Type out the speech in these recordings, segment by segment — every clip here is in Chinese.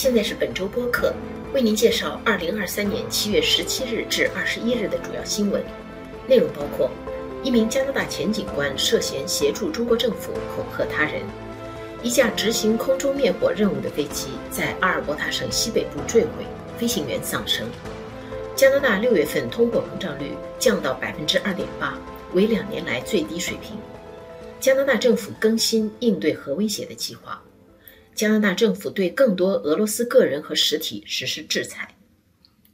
现在是本周播客，为您介绍二零二三年七月十七日至二十一日的主要新闻内容，包括：一名加拿大前警官涉嫌协助中国政府恐吓他人；一架执行空中灭火任务的飞机在阿尔伯塔省西北部坠毁，飞行员丧生；加拿大六月份通货膨胀率降到百分之二点八，为两年来最低水平；加拿大政府更新应对核威胁的计划。加拿大政府对更多俄罗斯个人和实体实施制裁。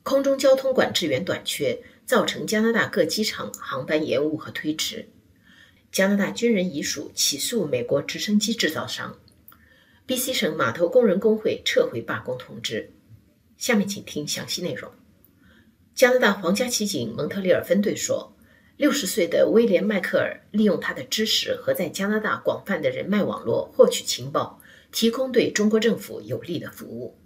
空中交通管制员短缺，造成加拿大各机场航班延误和推迟。加拿大军人遗属起诉美国直升机制造商。B.C 省码头工人工会撤回罢工通知。下面请听详细内容。加拿大皇家骑警蒙特利尔分队说，六十岁的威廉·迈克尔利用他的知识和在加拿大广泛的人脉网络获取情报。提供对中国政府有利的服务。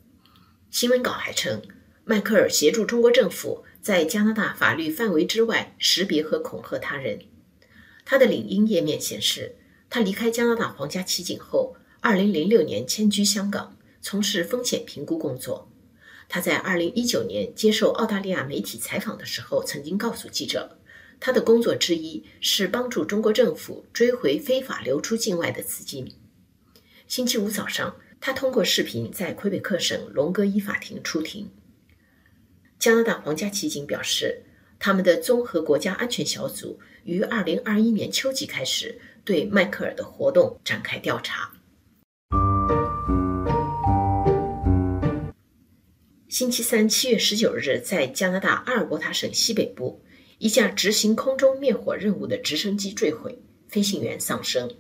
新闻稿还称，迈克尔协助中国政府在加拿大法律范围之外识别和恐吓他人。他的领英页面显示，他离开加拿大皇家骑警后，2006年迁居香港，从事风险评估工作。他在2019年接受澳大利亚媒体采访的时候，曾经告诉记者，他的工作之一是帮助中国政府追回非法流出境外的资金。星期五早上，他通过视频在魁北克省龙哥伊法庭出庭。加拿大皇家骑警表示，他们的综合国家安全小组于2021年秋季开始对迈克尔的活动展开调查。星期三，七月十九日，在加拿大阿尔伯塔省西北部，一架执行空中灭火任务的直升机坠毁，飞行员丧生。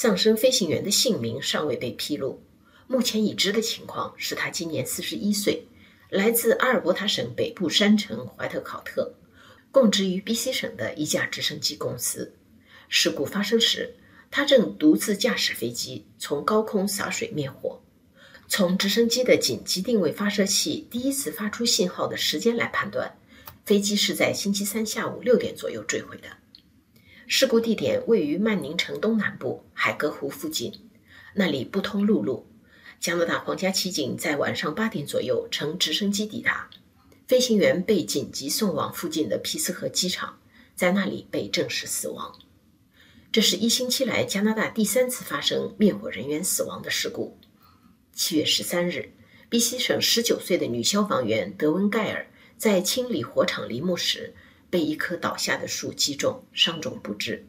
丧生飞行员的姓名尚未被披露。目前已知的情况是他今年四十一岁，来自阿尔伯塔省北部山城怀特考特，供职于 B.C 省的一架直升机公司。事故发生时，他正独自驾驶飞机从高空洒水灭火。从直升机的紧急定位发射器第一次发出信号的时间来判断，飞机是在星期三下午六点左右坠毁的。事故地点位于曼宁城东南部海格湖附近，那里不通陆路。加拿大皇家骑警在晚上八点左右乘直升机抵达，飞行员被紧急送往附近的皮斯河机场，在那里被证实死亡。这是一星期来加拿大第三次发生灭火人员死亡的事故。七月十三日，B.C 省十九岁的女消防员德温盖尔在清理火场林木时。被一棵倒下的树击中，伤重不治。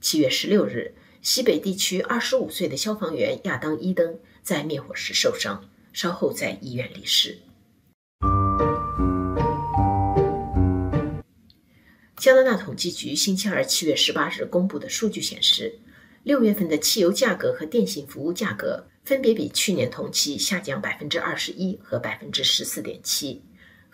七月十六日，西北地区二十五岁的消防员亚当·伊登在灭火时受伤，稍后在医院离世。加拿大统计局星期二七月十八日公布的数据显示，六月份的汽油价格和电信服务价格分别比去年同期下降百分之二十一和百分之十四点七。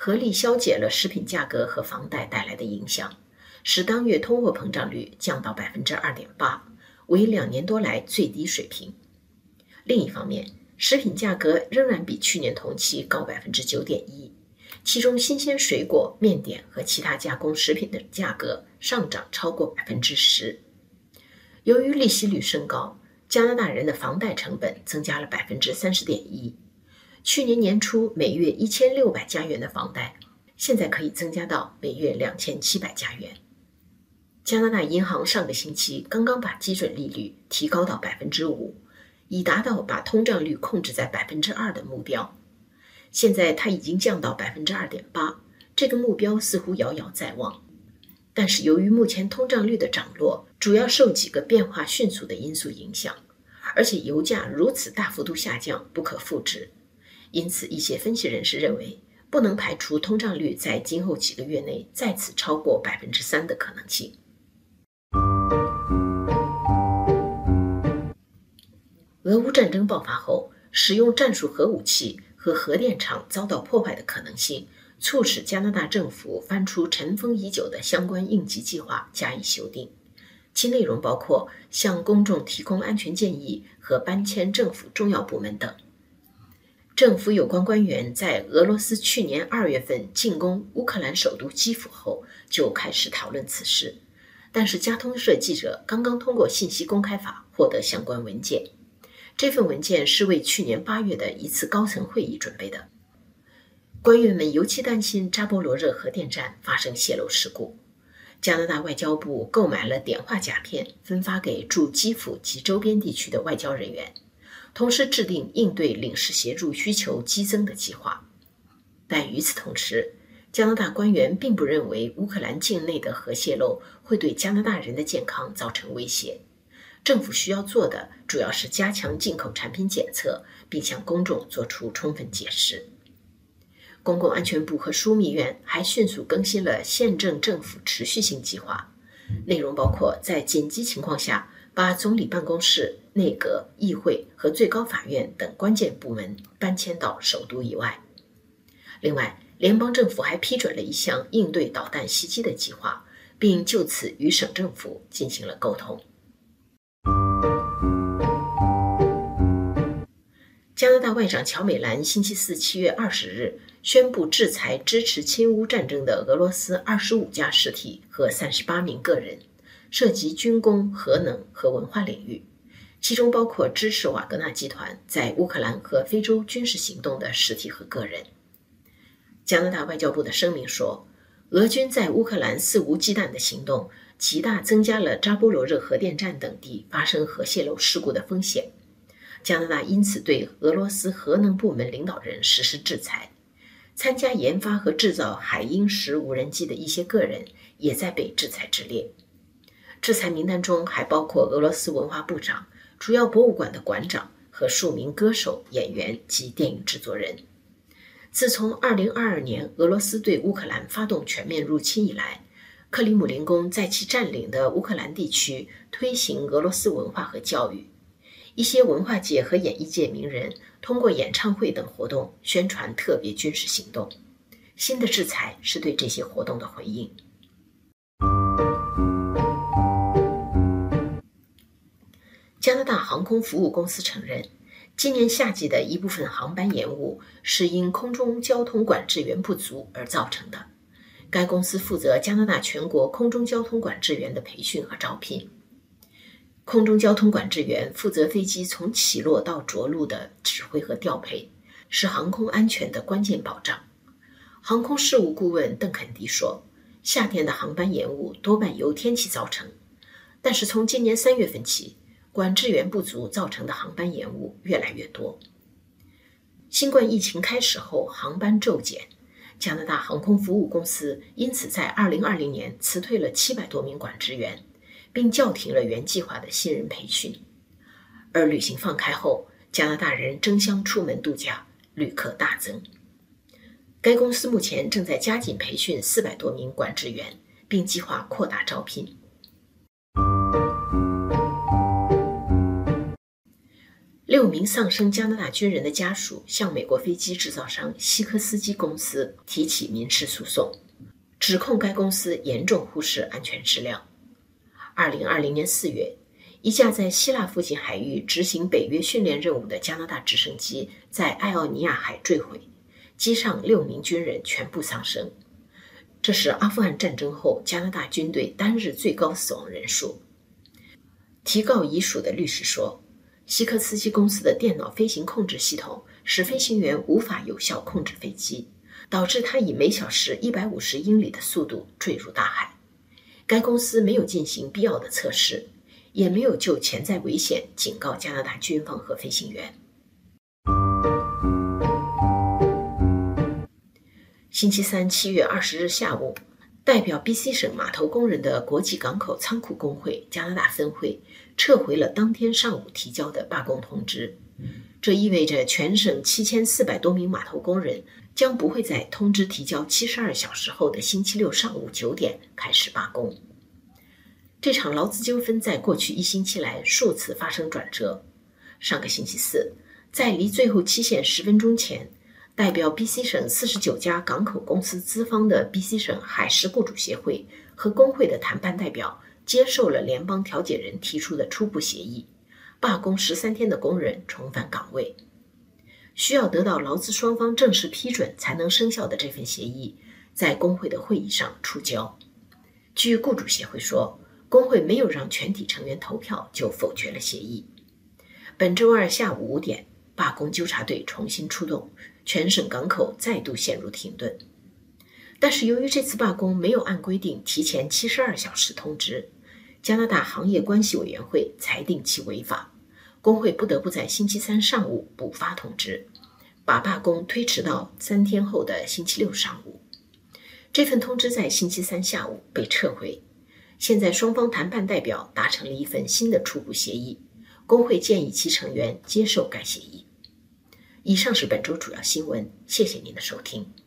合力消解了食品价格和房贷带来的影响，使当月通货膨胀率降到百分之二点八，为两年多来最低水平。另一方面，食品价格仍然比去年同期高百分之九点一，其中新鲜水果、面点和其他加工食品的价格上涨超过百分之十。由于利息率升高，加拿大人的房贷成本增加了百分之三十点一。去年年初每月一千六百加元的房贷，现在可以增加到每月两千七百加元。加拿大银行上个星期刚刚把基准利率提高到百分之五，以达到把通胀率控制在百分之二的目标。现在它已经降到百分之二点八，这个目标似乎遥遥在望。但是由于目前通胀率的涨落主要受几个变化迅速的因素影响，而且油价如此大幅度下降不可复制。因此，一些分析人士认为，不能排除通胀率在今后几个月内再次超过百分之三的可能性。俄乌战争爆发后，使用战术核武器和核电厂遭到破坏的可能性，促使加拿大政府翻出尘封已久的相关应急计划加以修订，其内容包括向公众提供安全建议和搬迁政府重要部门等。政府有关官员在俄罗斯去年二月份进攻乌克兰首都基辅后就开始讨论此事，但是加通社记者刚刚通过信息公开法获得相关文件，这份文件是为去年八月的一次高层会议准备的。官员们尤其担心扎波罗热核电站发生泄漏事故。加拿大外交部购买了碘化钾片，分发给驻基辅及周边地区的外交人员，同时制定应对领事协助需求激增的计划。但与此同时，加拿大官员并不认为乌克兰境内的核泄漏会对加拿大人的健康造成威胁。政府需要做的主要是加强进口产品检测，并向公众做出充分解释。公共安全部和枢密院还迅速更新了县政政府持续性计划，内容包括在紧急情况下把总理办公室、内阁、议会和最高法院等关键部门搬迁到首都以外。另外，联邦政府还批准了一项应对导弹袭击的计划，并就此与省政府进行了沟通。加拿大外长乔美兰星期四七月二十日。宣布制裁支持亲乌战争的俄罗斯二十五家实体和三十八名个人，涉及军工、核能和文化领域，其中包括支持瓦格纳集团在乌克兰和非洲军事行动的实体和个人。加拿大外交部的声明说，俄军在乌克兰肆无忌惮的行动，极大增加了扎波罗热核电站等地发生核泄漏事故的风险。加拿大因此对俄罗斯核能部门领导人实施制裁。参加研发和制造海鹰十无人机的一些个人也在被制裁之列。制裁名单中还包括俄罗斯文化部长、主要博物馆的馆长和数名歌手、演员及电影制作人。自从2022年俄罗斯对乌克兰发动全面入侵以来，克里姆林宫在其占领的乌克兰地区推行俄罗斯文化和教育。一些文化界和演艺界名人通过演唱会等活动宣传特别军事行动。新的制裁是对这些活动的回应。加拿大航空服务公司承认，今年夏季的一部分航班延误是因空中交通管制员不足而造成的。该公司负责加拿大全国空中交通管制员的培训和招聘。空中交通管制员负责飞机从起落到着陆的指挥和调配，是航空安全的关键保障。航空事务顾问邓肯迪说：“夏天的航班延误多半由天气造成，但是从今年三月份起，管制员不足造成的航班延误越来越多。新冠疫情开始后，航班骤减，加拿大航空服务公司因此在2020年辞退了700多名管制员。”并叫停了原计划的新人培训，而旅行放开后，加拿大人争相出门度假，旅客大增。该公司目前正在加紧培训四百多名管制员，并计划扩大招聘。六名丧生加拿大军人的家属向美国飞机制造商西科斯基公司提起民事诉讼，指控该公司严重忽视安全质量。二零二零年四月，一架在希腊附近海域执行北约训练任务的加拿大直升机在艾奥尼亚海坠毁，机上六名军人全部丧生。这是阿富汗战争后加拿大军队单日最高死亡人数。提告遗属的律师说，西科斯基公司的电脑飞行控制系统使飞行员无法有效控制飞机，导致他以每小时一百五十英里的速度坠入大海。该公司没有进行必要的测试，也没有就潜在危险警告加拿大军方和飞行员。星期三七月二十日下午，代表 BC 省码头工人的国际港口仓库工会加拿大分会撤回了当天上午提交的罢工通知，这意味着全省七千四百多名码头工人。将不会在通知提交七十二小时后的星期六上午九点开始罢工。这场劳资纠纷在过去一星期来数次发生转折。上个星期四，在离最后期限十分钟前，代表 BC 省四十九家港口公司资方的 BC 省海事雇主协会和工会的谈判代表接受了联邦调解人提出的初步协议，罢工十三天的工人重返岗位。需要得到劳资双方正式批准才能生效的这份协议，在工会的会议上出交。据雇主协会说，工会没有让全体成员投票就否决了协议。本周二下午五点，罢工纠察队重新出动，全省港口再度陷入停顿。但是由于这次罢工没有按规定提前七十二小时通知，加拿大行业关系委员会裁定其违法，工会不得不在星期三上午补发通知，把罢工推迟到三天后的星期六上午。这份通知在星期三下午被撤回。现在双方谈判代表达成了一份新的初步协议，工会建议其成员接受该协议。以上是本周主要新闻，谢谢您的收听。